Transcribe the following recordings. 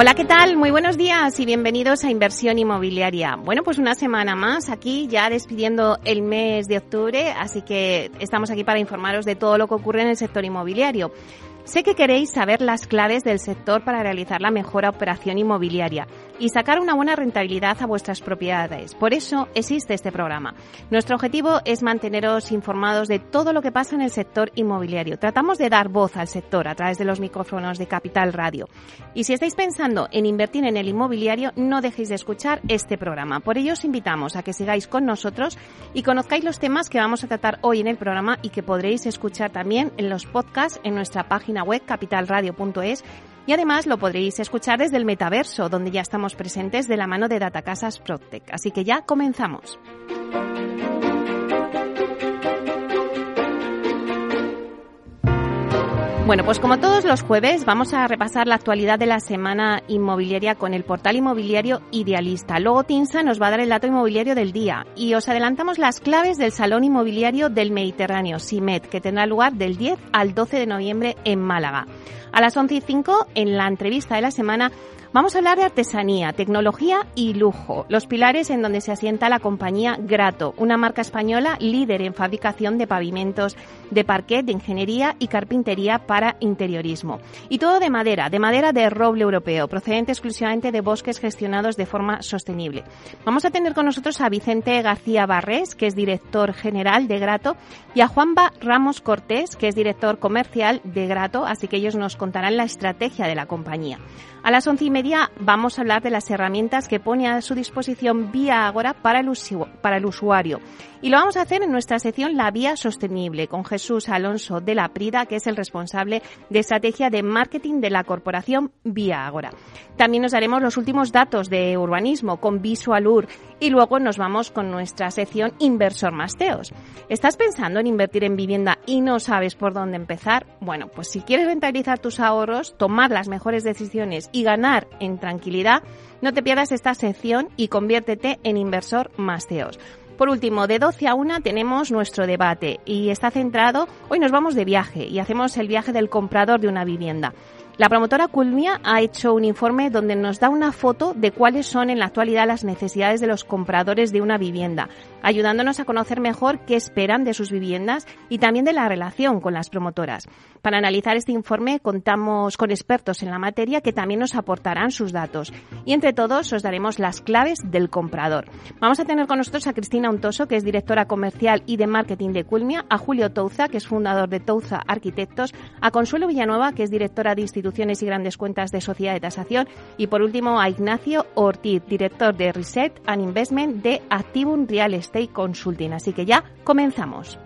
Hola, ¿qué tal? Muy buenos días y bienvenidos a Inversión Inmobiliaria. Bueno, pues una semana más aquí, ya despidiendo el mes de octubre, así que estamos aquí para informaros de todo lo que ocurre en el sector inmobiliario. Sé que queréis saber las claves del sector para realizar la mejor operación inmobiliaria y sacar una buena rentabilidad a vuestras propiedades. Por eso existe este programa. Nuestro objetivo es manteneros informados de todo lo que pasa en el sector inmobiliario. Tratamos de dar voz al sector a través de los micrófonos de Capital Radio. Y si estáis pensando en invertir en el inmobiliario, no dejéis de escuchar este programa. Por ello os invitamos a que sigáis con nosotros y conozcáis los temas que vamos a tratar hoy en el programa y que podréis escuchar también en los podcasts en nuestra página web capitalradio.es y además lo podréis escuchar desde el metaverso, donde ya estamos presentes de la mano de Datacasas Protec. Así que ya comenzamos. Bueno, pues como todos los jueves vamos a repasar la actualidad de la semana inmobiliaria con el portal inmobiliario Idealista. Luego Tinsa nos va a dar el dato inmobiliario del día y os adelantamos las claves del Salón Inmobiliario del Mediterráneo, SIMET, que tendrá lugar del 10 al 12 de noviembre en Málaga. A las 11 y 5, en la entrevista de la semana, Vamos a hablar de artesanía, tecnología y lujo, los pilares en donde se asienta la compañía Grato, una marca española líder en fabricación de pavimentos, de parquet, de ingeniería y carpintería para interiorismo. Y todo de madera, de madera de roble europeo, procedente exclusivamente de bosques gestionados de forma sostenible. Vamos a tener con nosotros a Vicente García Barrés, que es director general de Grato, y a Juanba Ramos Cortés, que es director comercial de Grato, así que ellos nos contarán la estrategia de la compañía. A las once y media vamos a hablar de las herramientas que pone a su disposición Vía Agora para el, usuario. Y lo vamos a hacer en nuestra sección La Vía Sostenible con Jesús Alonso de la Prida, que es el responsable de estrategia de marketing de la corporación Vía Agora. También nos daremos los últimos datos de urbanismo con Visualur y luego nos vamos con nuestra sección Inversor Masteos. ¿Estás pensando en invertir en vivienda y no sabes por dónde empezar? Bueno, pues si quieres rentabilizar tus ahorros, tomar las mejores decisiones y ganar en tranquilidad, no te pierdas esta sección y conviértete en inversor Masteos. Por último, de 12 a 1 tenemos nuestro debate y está centrado, hoy nos vamos de viaje y hacemos el viaje del comprador de una vivienda. La promotora Culmia ha hecho un informe donde nos da una foto de cuáles son en la actualidad las necesidades de los compradores de una vivienda, ayudándonos a conocer mejor qué esperan de sus viviendas y también de la relación con las promotoras. Para analizar este informe contamos con expertos en la materia que también nos aportarán sus datos y entre todos os daremos las claves del comprador. Vamos a tener con nosotros a Cristina Untoso, que es directora comercial y de marketing de Culmia, a Julio Touza, que es fundador de Touza Arquitectos, a Consuelo Villanueva, que es directora de Instituto y grandes cuentas de sociedad de tasación. Y por último a Ignacio Ortiz, director de Reset and Investment de Activum Real Estate Consulting. Así que ya comenzamos.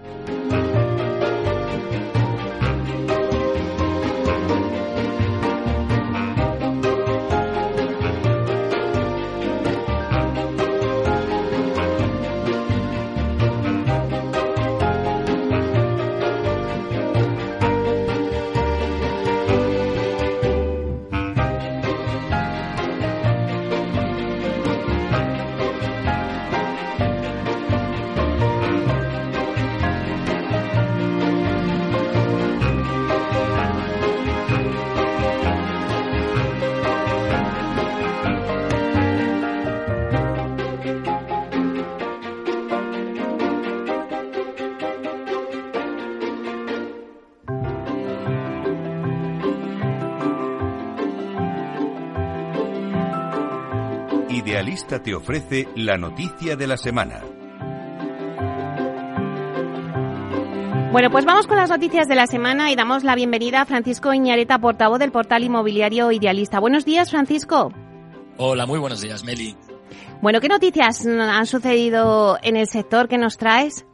Idealista te ofrece la noticia de la semana. Bueno, pues vamos con las noticias de la semana y damos la bienvenida a Francisco Iñareta, portavoz del portal inmobiliario Idealista. Buenos días, Francisco. Hola, muy buenos días, Meli. Bueno, ¿qué noticias han sucedido en el sector que nos traes?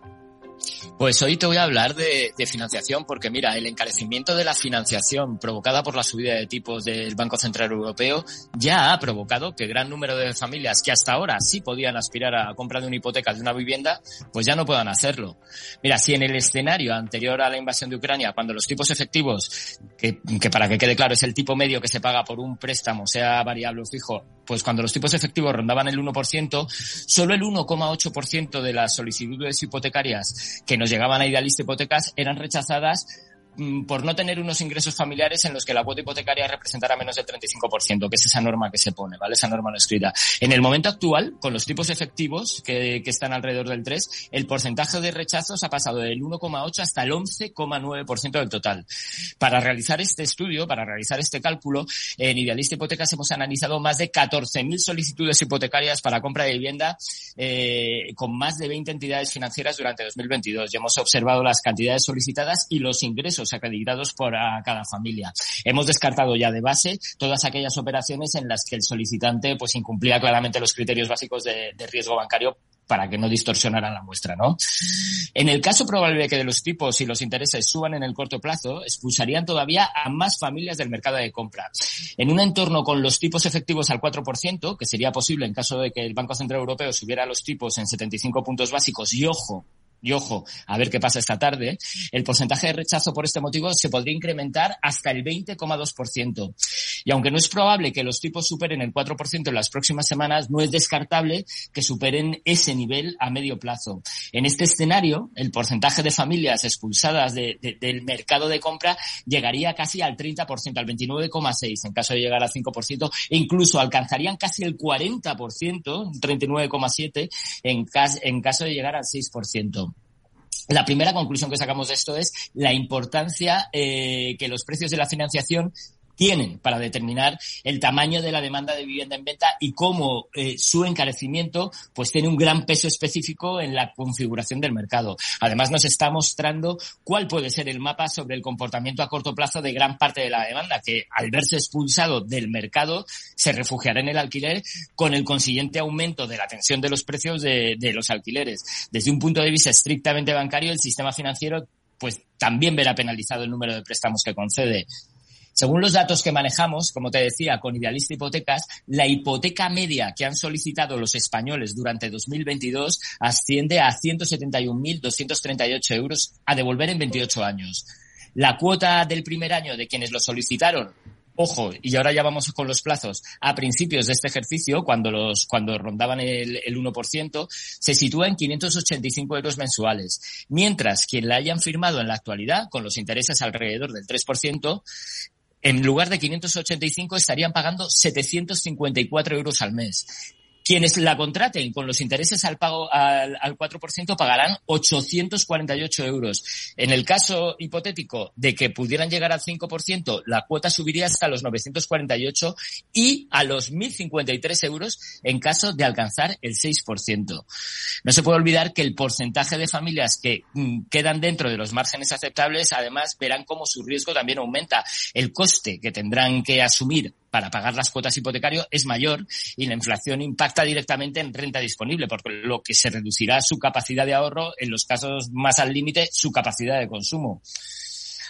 Pues hoy te voy a hablar de, financiación porque mira, el encarecimiento de la financiación provocada por la subida de tipos del Banco Central Europeo ya ha provocado que gran número de familias que hasta ahora sí podían aspirar a comprar de una hipoteca de una vivienda, pues ya no puedan hacerlo. Mira, si en el escenario anterior a la invasión de Ucrania, cuando los tipos efectivos, que, que para que quede claro es el tipo medio que se paga por un préstamo, sea variable o fijo, pues cuando los tipos efectivos rondaban el 1%, solo el 1,8% de las solicitudes hipotecarias que nos llegaban a Idealista Hipotecas eran rechazadas por no tener unos ingresos familiares en los que la cuota hipotecaria representara menos del 35%, que es esa norma que se pone, ¿vale? Esa norma no escrita. En el momento actual, con los tipos efectivos que, que están alrededor del 3, el porcentaje de rechazos ha pasado del 1,8 hasta el 11,9% del total. Para realizar este estudio, para realizar este cálculo, en Idealista Hipotecas hemos analizado más de 14.000 solicitudes hipotecarias para compra de vivienda eh, con más de 20 entidades financieras durante 2022 y hemos observado las cantidades solicitadas y los ingresos acreditados por cada familia. Hemos descartado ya de base todas aquellas operaciones en las que el solicitante pues incumplía claramente los criterios básicos de, riesgo bancario para que no distorsionaran la muestra, ¿no? En el caso probable de que de los tipos y los intereses suban en el corto plazo, expulsarían todavía a más familias del mercado de compra. En un entorno con los tipos efectivos al 4%, que sería posible en caso de que el Banco Central Europeo subiera los tipos en 75 puntos básicos y ojo, y ojo, a ver qué pasa esta tarde, el porcentaje de rechazo por este motivo se podría incrementar hasta el 20,2%. Y aunque no es probable que los tipos superen el 4% en las próximas semanas, no es descartable que superen ese nivel a medio plazo. En este escenario, el porcentaje de familias expulsadas del mercado de compra llegaría casi al 30%, al 29,6% en caso de llegar al 5%, e incluso alcanzarían casi el 40%, 39,7% en, en caso de llegar al 6%. La primera conclusión que sacamos de esto es la importancia eh, que los precios de la financiación tienen para determinar el tamaño de la demanda de vivienda en venta y cómo eh, su encarecimiento pues tiene un gran peso específico en la configuración del mercado. Además nos está mostrando cuál puede ser el mapa sobre el comportamiento a corto plazo de gran parte de la demanda que al verse expulsado del mercado se refugiará en el alquiler con el consiguiente aumento de la tensión de los precios de, de los alquileres. Desde un punto de vista estrictamente bancario, el sistema financiero pues también verá penalizado el número de préstamos que concede. Según los datos que manejamos, como te decía, con Idealista Hipotecas, la hipoteca media que han solicitado los españoles durante 2022 asciende a 171.238 euros a devolver en 28 años. La cuota del primer año de quienes lo solicitaron ojo, y ahora ya vamos con los plazos, a principios de este ejercicio, cuando los, cuando rondaban el, el 1%, se sitúa en 585 euros mensuales. Mientras quien la hayan firmado en la actualidad, con los intereses alrededor del 3%, en lugar de 585 estarían pagando 754 euros al mes. Quienes la contraten con los intereses al pago al, al 4% pagarán 848 euros. En el caso hipotético de que pudieran llegar al 5%, la cuota subiría hasta los 948 y a los 1.053 euros en caso de alcanzar el 6%. No se puede olvidar que el porcentaje de familias que mm, quedan dentro de los márgenes aceptables, además, verán cómo su riesgo también aumenta. El coste que tendrán que asumir para pagar las cuotas hipotecarias es mayor y la inflación impacta directamente en renta disponible, porque lo que se reducirá su capacidad de ahorro, en los casos más al límite, su capacidad de consumo.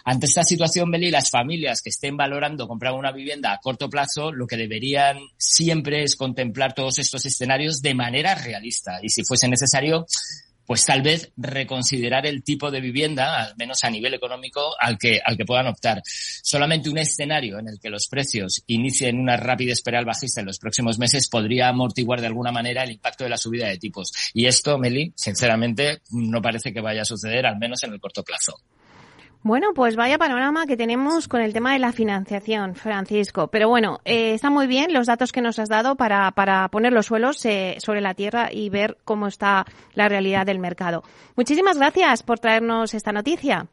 Ante esta situación, Beli, las familias que estén valorando comprar una vivienda a corto plazo, lo que deberían siempre es contemplar todos estos escenarios de manera realista y, si fuese necesario, pues tal vez reconsiderar el tipo de vivienda, al menos a nivel económico, al que, al que puedan optar. Solamente un escenario en el que los precios inicien una rápida espiral bajista en los próximos meses podría amortiguar de alguna manera el impacto de la subida de tipos. Y esto, Meli, sinceramente, no parece que vaya a suceder, al menos en el corto plazo. Bueno, pues vaya panorama que tenemos con el tema de la financiación, Francisco. Pero bueno, eh, está muy bien los datos que nos has dado para, para poner los suelos eh, sobre la tierra y ver cómo está la realidad del mercado. Muchísimas gracias por traernos esta noticia.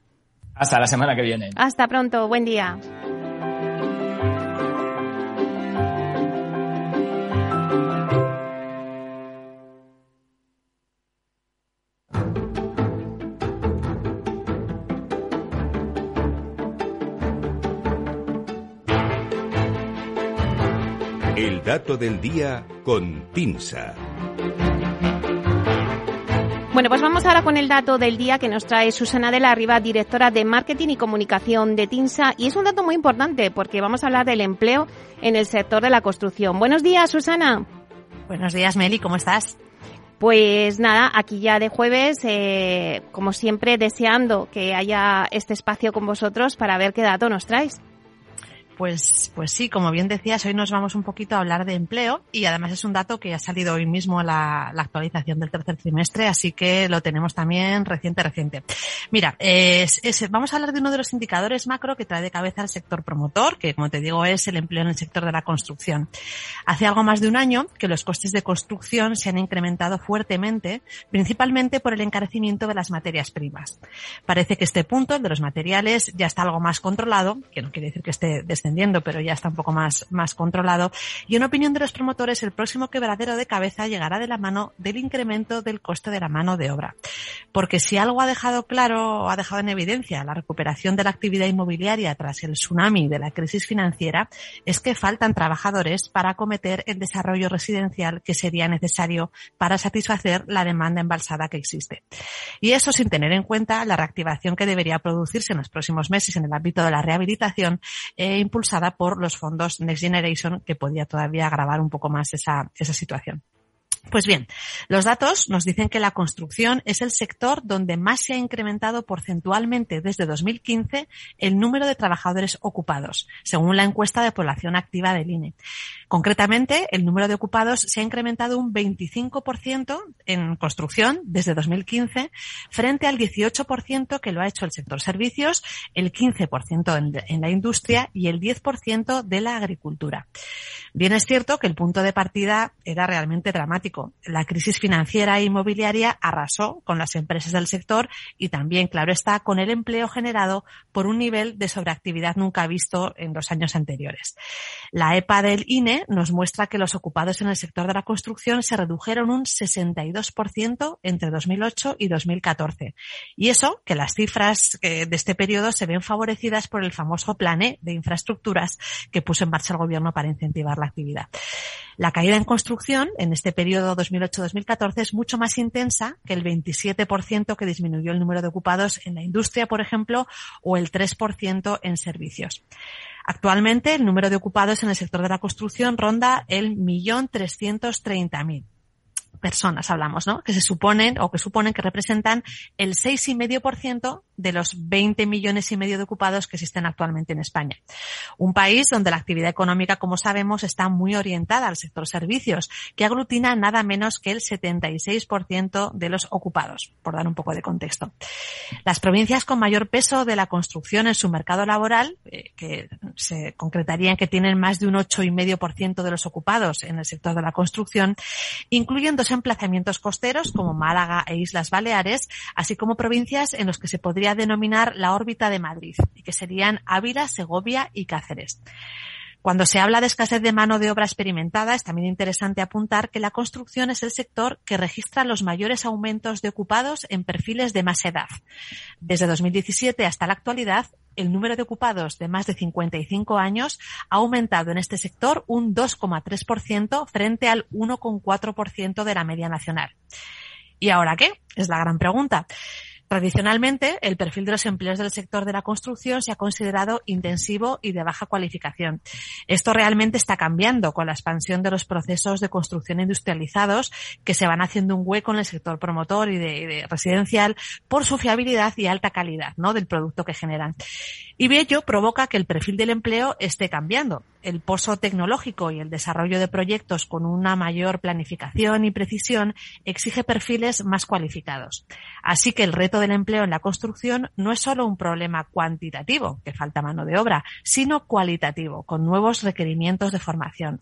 Hasta la semana que viene. Hasta pronto. Buen día. El dato del día con Pinsa. Bueno, pues vamos ahora con el dato del día que nos trae Susana de la Riva, directora de Marketing y Comunicación de TINSA. Y es un dato muy importante porque vamos a hablar del empleo en el sector de la construcción. Buenos días, Susana. Buenos días, Meli, ¿cómo estás? Pues nada, aquí ya de jueves, eh, como siempre, deseando que haya este espacio con vosotros para ver qué dato nos traes. Pues, pues sí, como bien decías, hoy nos vamos un poquito a hablar de empleo y además es un dato que ha salido hoy mismo la, la actualización del tercer trimestre, así que lo tenemos también reciente, reciente. Mira, es, vamos a hablar de uno de los indicadores macro que trae de cabeza el sector promotor, que como te digo es el empleo en el sector de la construcción. Hace algo más de un año que los costes de construcción se han incrementado fuertemente, principalmente por el encarecimiento de las materias primas. Parece que este punto, el de los materiales, ya está algo más controlado, que no quiere decir que esté pero ya está un poco más, más controlado. Y en opinión de los promotores, el próximo quebradero de cabeza llegará de la mano del incremento del coste de la mano de obra. Porque si algo ha dejado claro o ha dejado en evidencia la recuperación de la actividad inmobiliaria tras el tsunami de la crisis financiera, es que faltan trabajadores para acometer el desarrollo residencial que sería necesario para satisfacer la demanda embalsada que existe. Y eso sin tener en cuenta la reactivación que debería producirse en los próximos meses en el ámbito de la rehabilitación e impulsada por los fondos Next Generation, que podía todavía agravar un poco más esa, esa situación. Pues bien, los datos nos dicen que la construcción es el sector donde más se ha incrementado porcentualmente desde 2015 el número de trabajadores ocupados, según la encuesta de población activa del INE. Concretamente, el número de ocupados se ha incrementado un 25% en construcción desde 2015 frente al 18% que lo ha hecho el sector servicios, el 15% en la industria y el 10% de la agricultura. Bien es cierto que el punto de partida era realmente dramático. La crisis financiera e inmobiliaria arrasó con las empresas del sector y también, claro está, con el empleo generado por un nivel de sobreactividad nunca visto en los años anteriores. La EPA del INE nos muestra que los ocupados en el sector de la construcción se redujeron un 62% entre 2008 y 2014. Y eso, que las cifras de este periodo se ven favorecidas por el famoso Plan E de infraestructuras que puso en marcha el gobierno para incentivar la actividad. La caída en construcción en este periodo 2008-2014 es mucho más intensa que el 27% que disminuyó el número de ocupados en la industria, por ejemplo, o el 3% en servicios. Actualmente, el número de ocupados en el sector de la construcción ronda el millón trescientos treinta mil personas hablamos, ¿no? Que se suponen o que suponen que representan el 6,5% de los 20 millones y medio de ocupados que existen actualmente en España. Un país donde la actividad económica, como sabemos, está muy orientada al sector servicios, que aglutina nada menos que el 76% de los ocupados, por dar un poco de contexto. Las provincias con mayor peso de la construcción en su mercado laboral, eh, que se concretarían que tienen más de un 8,5% de los ocupados en el sector de la construcción, incluyen dos emplazamientos costeros como Málaga e Islas Baleares, así como provincias en los que se podría denominar la órbita de Madrid, y que serían Ávila, Segovia y Cáceres. Cuando se habla de escasez de mano de obra experimentada, es también interesante apuntar que la construcción es el sector que registra los mayores aumentos de ocupados en perfiles de más edad. Desde 2017 hasta la actualidad, el número de ocupados de más de 55 años ha aumentado en este sector un 2,3% frente al 1,4% de la media nacional. ¿Y ahora qué? Es la gran pregunta. Tradicionalmente, el perfil de los empleos del sector de la construcción se ha considerado intensivo y de baja cualificación. Esto realmente está cambiando con la expansión de los procesos de construcción industrializados que se van haciendo un hueco en el sector promotor y de, residencial por su fiabilidad y alta calidad ¿no? del producto que generan. Y ello provoca que el perfil del empleo esté cambiando. El pozo tecnológico y el desarrollo de proyectos con una mayor planificación y precisión exige perfiles más cualificados. Así que el del empleo en la construcción no es solo un problema cuantitativo, que falta mano de obra, sino cualitativo, con nuevos requerimientos de formación.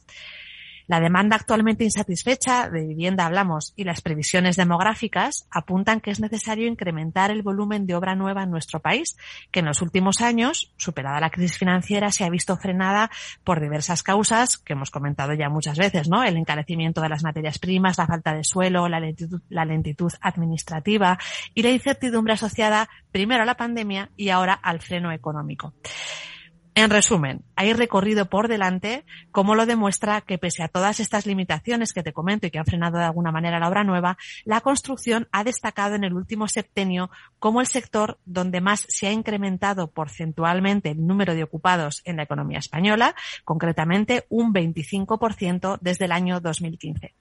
La demanda actualmente insatisfecha de vivienda hablamos y las previsiones demográficas apuntan que es necesario incrementar el volumen de obra nueva en nuestro país, que en los últimos años, superada la crisis financiera, se ha visto frenada por diversas causas que hemos comentado ya muchas veces, ¿no? El encarecimiento de las materias primas, la falta de suelo, la lentitud, la lentitud administrativa y la incertidumbre asociada primero a la pandemia y ahora al freno económico. En resumen, hay recorrido por delante, como lo demuestra que pese a todas estas limitaciones que te comento y que han frenado de alguna manera la obra nueva, la construcción ha destacado en el último septenio como el sector donde más se ha incrementado porcentualmente el número de ocupados en la economía española, concretamente un 25% desde el año 2015.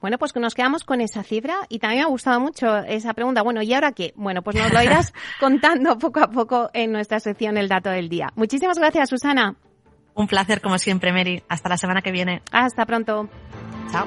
Bueno, pues que nos quedamos con esa cifra y también me ha gustado mucho esa pregunta. Bueno, ¿y ahora qué? Bueno, pues nos lo irás contando poco a poco en nuestra sección El Dato del Día. Muchísimas gracias, Susana. Un placer, como siempre, Mary. Hasta la semana que viene. Hasta pronto. Chao.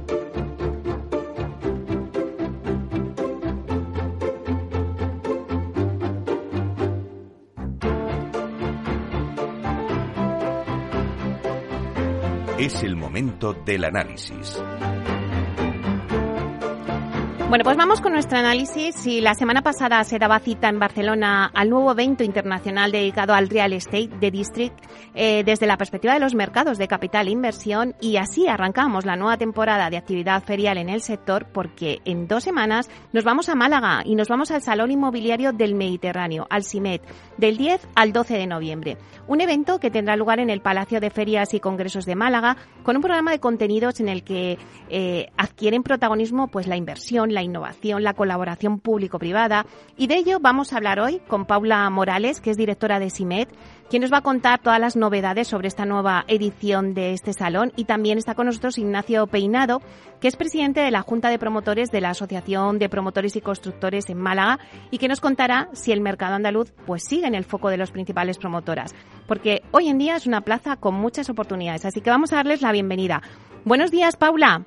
Es el momento del análisis. Bueno, pues vamos con nuestro análisis. Y la semana pasada se daba cita en Barcelona al nuevo evento internacional dedicado al real estate de District eh, desde la perspectiva de los mercados de capital e inversión y así arrancamos la nueva temporada de actividad ferial en el sector porque en dos semanas nos vamos a Málaga y nos vamos al Salón Inmobiliario del Mediterráneo, al CIMET, del 10 al 12 de noviembre. Un evento que tendrá lugar en el Palacio de Ferias y Congresos de Málaga con un programa de contenidos en el que eh, adquieren protagonismo pues la inversión, la innovación, la colaboración público-privada. Y de ello vamos a hablar hoy con Paula Morales, que es directora de SIMED, quien nos va a contar todas las novedades sobre esta nueva edición de este salón. Y también está con nosotros Ignacio Peinado, que es presidente de la Junta de Promotores de la Asociación de Promotores y Constructores en Málaga y que nos contará si el mercado andaluz pues sigue en el foco de los principales promotoras. Porque hoy en día es una plaza con muchas oportunidades. Así que vamos a darles la bienvenida. Buenos días, Paula.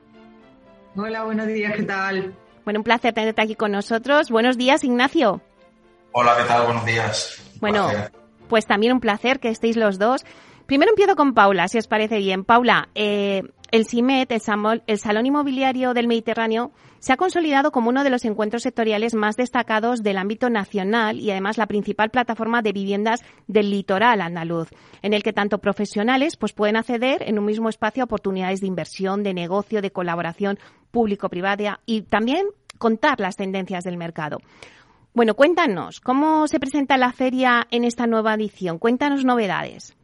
Hola, buenos días, ¿qué tal? Bueno, un placer tenerte aquí con nosotros. Buenos días, Ignacio. Hola, ¿qué tal? Buenos días. bueno, pues también un placer que estéis los dos. Primero empiezo con Paula, si os parece bien. Paula, eh, el CIMET, el, el, Salón Inmobiliario del Mediterráneo, se ha consolidado como uno de los encuentros sectoriales más destacados del ámbito nacional y además la principal plataforma de viviendas del litoral andaluz, en el que tanto profesionales pues, pueden acceder en un mismo espacio a oportunidades de inversión, de negocio, de colaboración público-privada y también contar las tendencias del mercado. Bueno, cuéntanos, ¿cómo se presenta la feria en esta nueva edición? Cuéntanos novedades.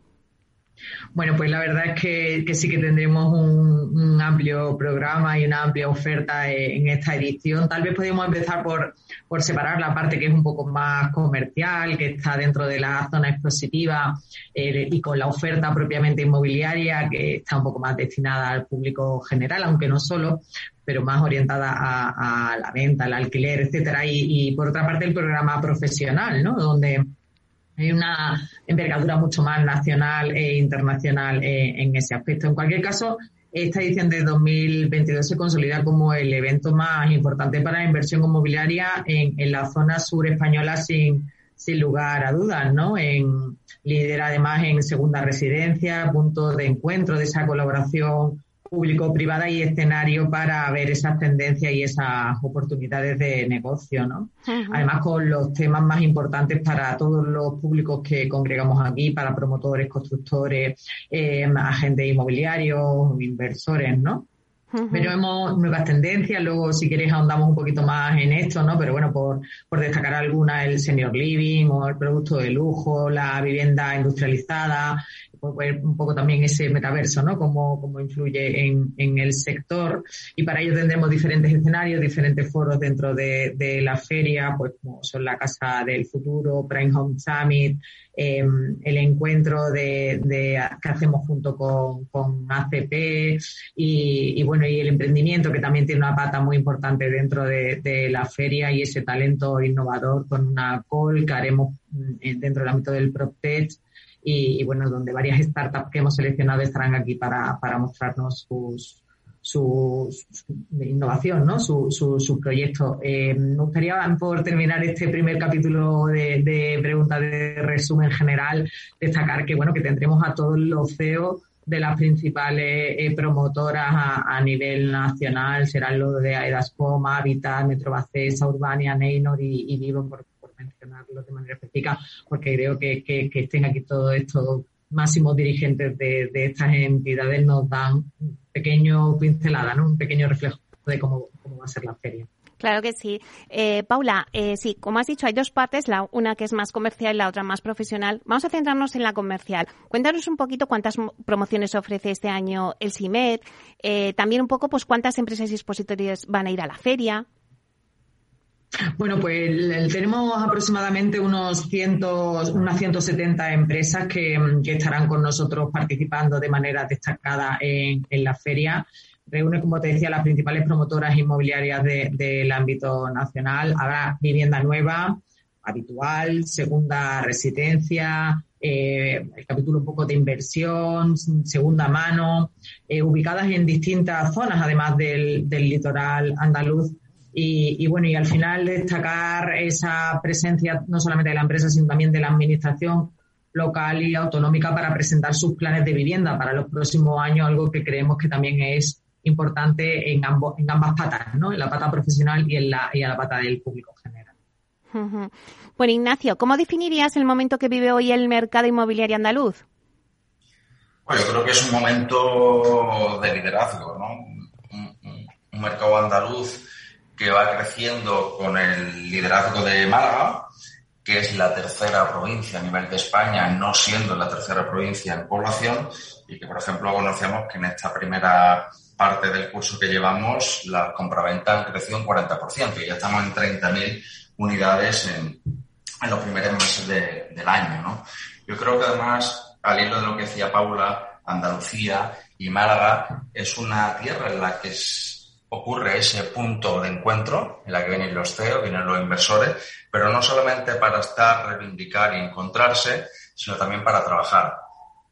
Bueno, pues la verdad es que, sí que tendremos un, amplio programa y una amplia oferta en esta edición. Tal vez podemos empezar por, separar la parte que es un poco más comercial, que está dentro de la zona expositiva eh, y con la oferta propiamente inmobiliaria, que está un poco más destinada al público general, aunque no solo, pero más orientada a, la venta, al alquiler, etcétera. Y, por otra parte el programa profesional, ¿no? Donde hay una envergadura mucho más nacional e internacional eh, en ese aspecto. En cualquier caso, esta edición de 2022 se consolida como el evento más importante para la inversión inmobiliaria en, la zona sur española sin, sin lugar a dudas, ¿no? En, lidera además en segunda residencia, punto de encuentro de esa colaboración público-privada y escenario para ver esas tendencias y esas oportunidades de negocio, ¿no? Además, con los temas más importantes para todos los públicos que congregamos aquí, para promotores, constructores, eh, agentes inmobiliarios, inversores, ¿no? Pero vemos nuevas tendencias, luego si queréis ahondamos un poquito más en esto, ¿no? Pero bueno, por, por destacar alguna, el senior living o el producto de lujo, la vivienda industrializada, ver un poco también ese metaverso, ¿no? Cómo, cómo influye en, en, el sector. Y para ello tendremos diferentes escenarios, diferentes foros dentro de, de la feria, pues como son la Casa del Futuro, Prime Home Summit, eh, el encuentro de, de, que hacemos junto con, con ACP y, y, bueno, y el emprendimiento que también tiene una pata muy importante dentro de, de la feria y ese talento innovador con una call que haremos mm, dentro del ámbito del PropTech y, bueno, donde varias startups que hemos seleccionado estarán aquí para, para mostrarnos sus, su, innovación, ¿no? Sus su, proyectos. Eh, me gustaría, por terminar este primer capítulo de, de preguntas de resumen general, destacar que, bueno, que tendremos a todos los CEOs de las principales eh, promotoras a, nivel nacional, serán los de Aedascom, Habitat, Metrobacesa, Urbania, Neynor y, y Vivo, por, mencionarlo de manera específica, porque creo que, que, estén aquí todos estos máximos dirigentes de, de estas entidades nos dan pequeño pincelada, ¿no? un pequeño reflejo de cómo, cómo va a ser la feria. Claro que sí. Eh, Paula, eh, sí, como has dicho, hay dos partes, la una que es más comercial y la otra más profesional. Vamos a centrarnos en la comercial. Cuéntanos un poquito cuántas promociones ofrece este año el CIMED, eh, también un poco pues cuántas empresas y expositores van a ir a la feria. Bueno, pues tenemos aproximadamente unos cientos, unas 170 empresas que, estarán con nosotros participando de manera destacada en, la feria. Reúne, como te decía, las principales promotoras inmobiliarias del ámbito nacional. Habrá vivienda nueva, habitual, segunda residencia, eh, el capítulo un poco de inversión, segunda mano, eh, ubicadas en distintas zonas, además del litoral andaluz y, bueno, y al final destacar esa presencia no solamente de la empresa, sino también de la administración local y autonómica para presentar sus planes de vivienda para los próximos años, algo que creemos que también es importante en, ambos, en ambas patas, ¿no? en la pata profesional y en la, y en la pata del público general. Bueno, Ignacio, ¿cómo definirías el momento que vive hoy el mercado inmobiliario andaluz? Bueno, yo creo que es un momento de liderazgo, ¿no? un mercado andaluz que va creciendo con el liderazgo de Málaga, que es la tercera provincia a nivel de España, no siendo la tercera provincia en población, y que, por ejemplo, conocemos que en esta primera parte del curso que llevamos, la compraventa han crecido un 40%, y ya estamos en 30.000 unidades en, los primeros meses del año. ¿no? Yo creo que además, al hilo de lo que decía Paula, Andalucía y Málaga es una tierra en la que es ocurre ese punto de encuentro en la que vienen los CEOs, vienen los inversores, pero no solamente para estar, reivindicar y encontrarse, sino también para trabajar.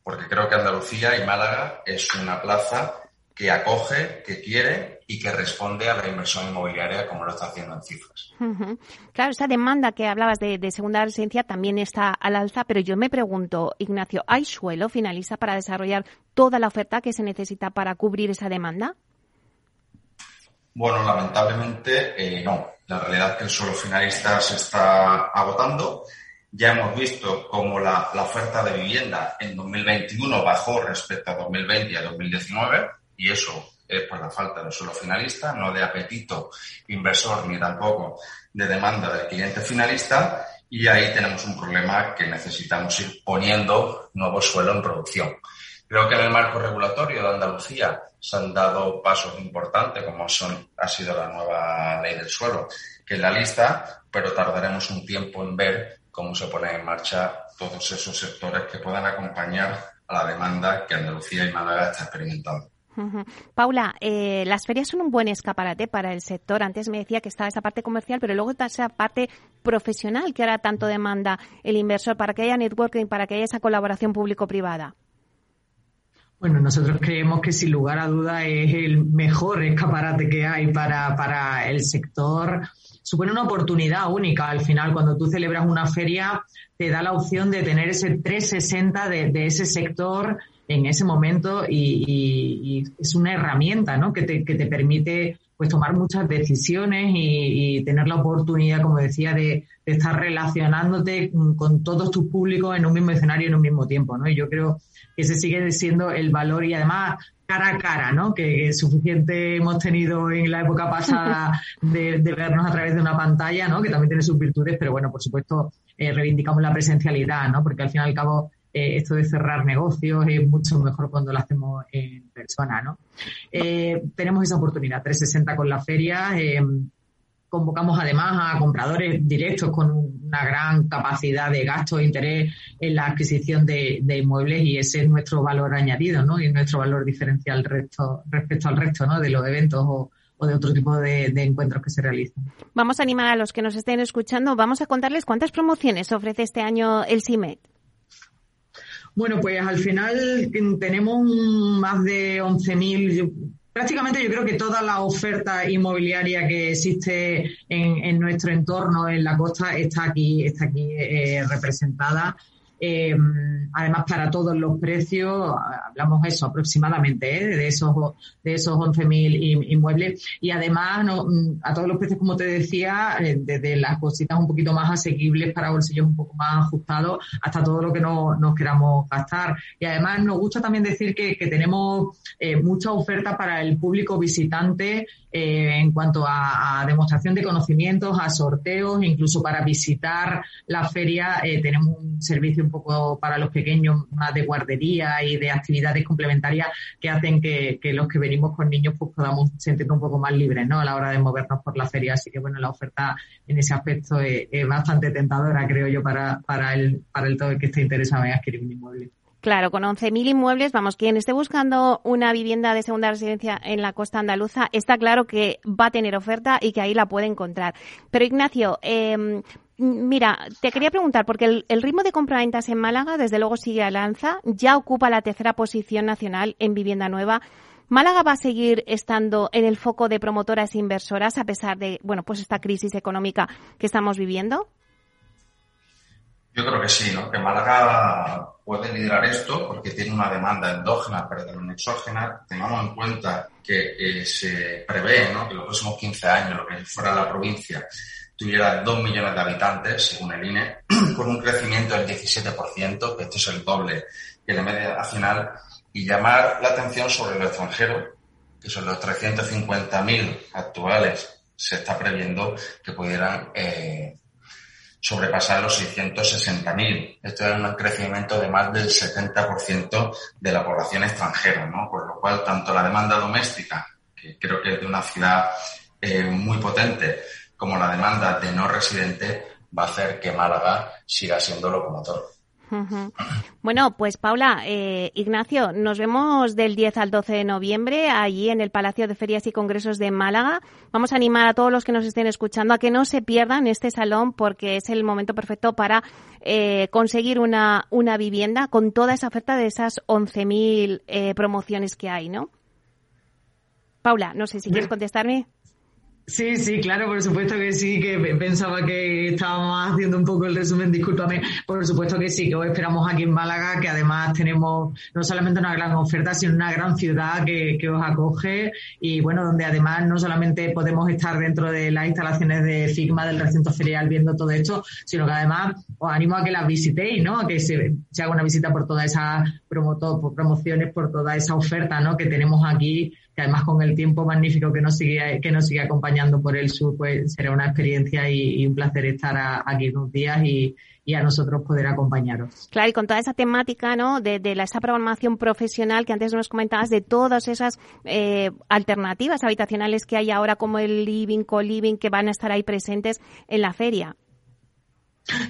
Porque creo que Andalucía y Málaga es una plaza que acoge, que quiere y que responde a la inversión inmobiliaria como lo está haciendo en cifras. Claro, esa demanda que hablabas de, de, segunda residencia también está al alza, pero yo me pregunto, Ignacio, ¿hay suelo finalista para desarrollar toda la oferta que se necesita para cubrir esa demanda? Bueno, lamentablemente eh, no. La realidad es que el suelo finalista se está agotando. Ya hemos visto cómo la, oferta de vivienda en 2021 bajó respecto a 2020 y a 2019 y eso es por la falta de suelo finalista, no de apetito inversor ni tampoco de demanda del cliente finalista y ahí tenemos un problema que necesitamos ir poniendo nuevo suelo en producción. Creo que en el marco regulatorio de Andalucía se han dado pasos importantes, como son, ha sido la nueva ley del suelo, que es la lista, pero tardaremos un tiempo en ver cómo se ponen en marcha todos esos sectores que puedan acompañar a la demanda que Andalucía y Málaga está experimentando. Paula, eh, las ferias son un buen escaparate para el sector. Antes me decía que estaba esa parte comercial, pero luego está esa parte profesional que ahora tanto demanda el inversor para que haya networking, para que haya esa colaboración público-privada. Bueno, nosotros creemos que sin lugar a duda es el mejor escaparate que hay para, para el sector. Supone una oportunidad única. Al final, cuando tú celebras una feria, te da la opción de tener ese 360 de, de ese sector en ese momento y, es una herramienta ¿no? que, te, que te permite pues tomar muchas decisiones y, tener la oportunidad, como decía, de, de, estar relacionándote con todos tus públicos en un mismo escenario en un mismo tiempo, ¿no? Y yo creo que ese sigue siendo el valor y además cara a cara, ¿no? Que, suficiente hemos tenido en la época pasada de, vernos a través de una pantalla, ¿no? Que también tiene sus virtudes, pero bueno, por supuesto, eh, reivindicamos la presencialidad, ¿no? Porque al fin y al cabo, eh, esto de cerrar negocios es mucho mejor cuando lo hacemos en persona, ¿no? Eh, tenemos esa oportunidad, 360 con la feria. Convocamos además a compradores directos con una gran capacidad de gasto e interés en la adquisición de, inmuebles y ese es nuestro valor añadido, ¿no? Y nuestro valor diferencial resto, respecto al resto, ¿no? De los eventos o, de otro tipo de, encuentros que se realizan. Vamos a animar a los que nos estén escuchando. Vamos a contarles cuántas promociones ofrece este año el CIMET. Bueno, pues al final tenemos más de 11.000, prácticamente yo creo que toda la oferta inmobiliaria que existe en, nuestro entorno, en la costa, está aquí, está aquí eh, representada. Eh, además, para todos los precios, hablamos eso aproximadamente, ¿eh? de esos de esos 11.000 inmuebles. Y además, mm, a todos los precios, como te decía, eh, desde las cositas un poquito más asequibles para bolsillos un poco más ajustados, hasta todo lo que no, nos queramos gastar. Y además, nos gusta también decir que, que tenemos mucha oferta para el público visitante en cuanto a, demostración de conocimientos, a sorteos, incluso para visitar la feria, tenemos un servicio un poco para los pequeños más de guardería y de actividades complementarias que hacen que, los que venimos con niños pues podamos sentirnos un poco más libres ¿no? a la hora de movernos por la feria. Así que bueno, la oferta en ese aspecto es, bastante tentadora, creo yo, para, para, el, para el todo el que esté interesado en adquirir un inmueble. Claro, con 11.000 inmuebles, vamos, quien esté buscando una vivienda de segunda residencia en la costa andaluza, está claro que va a tener oferta y que ahí la puede encontrar. Pero Ignacio, eh, Mira, te quería preguntar, porque el, ritmo de compra-ventas en Málaga, desde luego, sigue a lanza. Ya ocupa la tercera posición nacional en vivienda nueva. ¿Málaga va a seguir estando en el foco de promotoras e inversoras a pesar de, bueno, pues esta crisis económica que estamos viviendo? Yo creo que sí, ¿no? Que Málaga puede liderar esto porque tiene una demanda endógena, pero también exógena. Tengamos en cuenta que eh, se prevé, ¿no? Que los próximos 15 años, lo que fuera la provincia, tuviera 2 millones de habitantes, según el INE, con un crecimiento del 17%, que esto es el doble que la media nacional, y llamar la atención sobre lo extranjero, que son los 350.000 actuales, se está previendo que pudieran eh, sobrepasar los 660.000. Esto es un crecimiento de más del 70% de la población extranjera, ¿no? Por lo cual, tanto la demanda doméstica, que creo que es de una ciudad eh, muy potente, como la demanda de no residente va a hacer que Málaga siga siendo locomotor. Bueno, pues Paula, eh, Ignacio, nos vemos del 10 al 12 de noviembre allí en el Palacio de Ferias y Congresos de Málaga. Vamos a animar a todos los que nos estén escuchando a que no se pierdan este salón porque es el momento perfecto para eh, conseguir una, una vivienda con toda esa oferta de esas 11.000 eh, promociones que hay, ¿no? Paula, no sé si quieres contestarme. Sí, sí, claro, por supuesto que sí, que pensaba que estábamos haciendo un poco el resumen, discúlpame, por supuesto que sí, que os esperamos aquí en Málaga, que además tenemos no solamente una gran oferta, sino una gran ciudad que, que os acoge y bueno, donde además no solamente podemos estar dentro de las instalaciones de Figma del recinto ferial viendo todo esto, sino que además os animo a que las visitéis, ¿no? A que se, se haga una visita por todas esas promociones, por toda esa oferta, ¿no? Que tenemos aquí que además con el tiempo magnífico que nos sigue, que nos sigue acompañando por el sur, pues será una experiencia y, un placer estar aquí unos días y, a nosotros poder acompañaros. Claro, y con toda esa temática, ¿no? De, la, esa programación profesional que antes nos comentabas, de todas esas eh, alternativas habitacionales que hay ahora, como el living, co-living, que van a estar ahí presentes en la feria.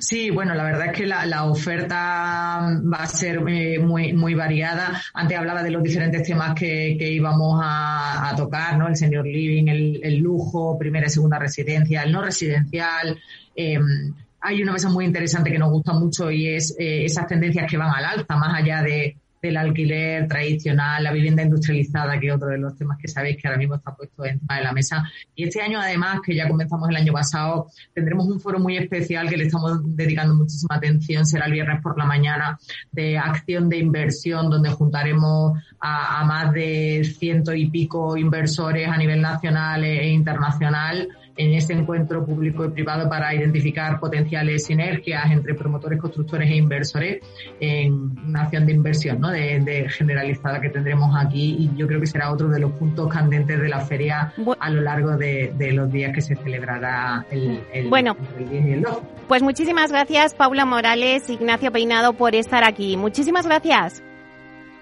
Sí, bueno, la verdad es que la, oferta va a ser eh, muy, muy variada. Antes hablaba de los diferentes temas que, íbamos a, tocar, ¿no? El senior living, el, lujo, primera y segunda residencia, el no residencial. Em, hay una cosa muy interesante que nos gusta mucho y es eh, esas tendencias que van al alza, más allá de, del alquiler tradicional, la vivienda industrializada, que es otro de los temas que sabéis que ahora mismo está puesto encima de la mesa. Y este año, además, que ya comenzamos el año pasado, tendremos un foro muy especial que le estamos dedicando muchísima atención. Será el viernes por la mañana de acción de inversión, donde juntaremos a, a más de ciento y pico inversores a nivel nacional e internacional en ese encuentro público y privado para identificar potenciales sinergias entre promotores, constructores e inversores en una acción de inversión ¿no? de, generalizada que tendremos aquí y yo creo que será otro de los puntos candentes de la feria a lo largo de, los días que se celebrará el, el, bueno, el Pues muchísimas gracias Paula Morales, Ignacio Peinado por estar aquí. Muchísimas gracias.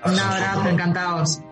Un abrazo, encantados.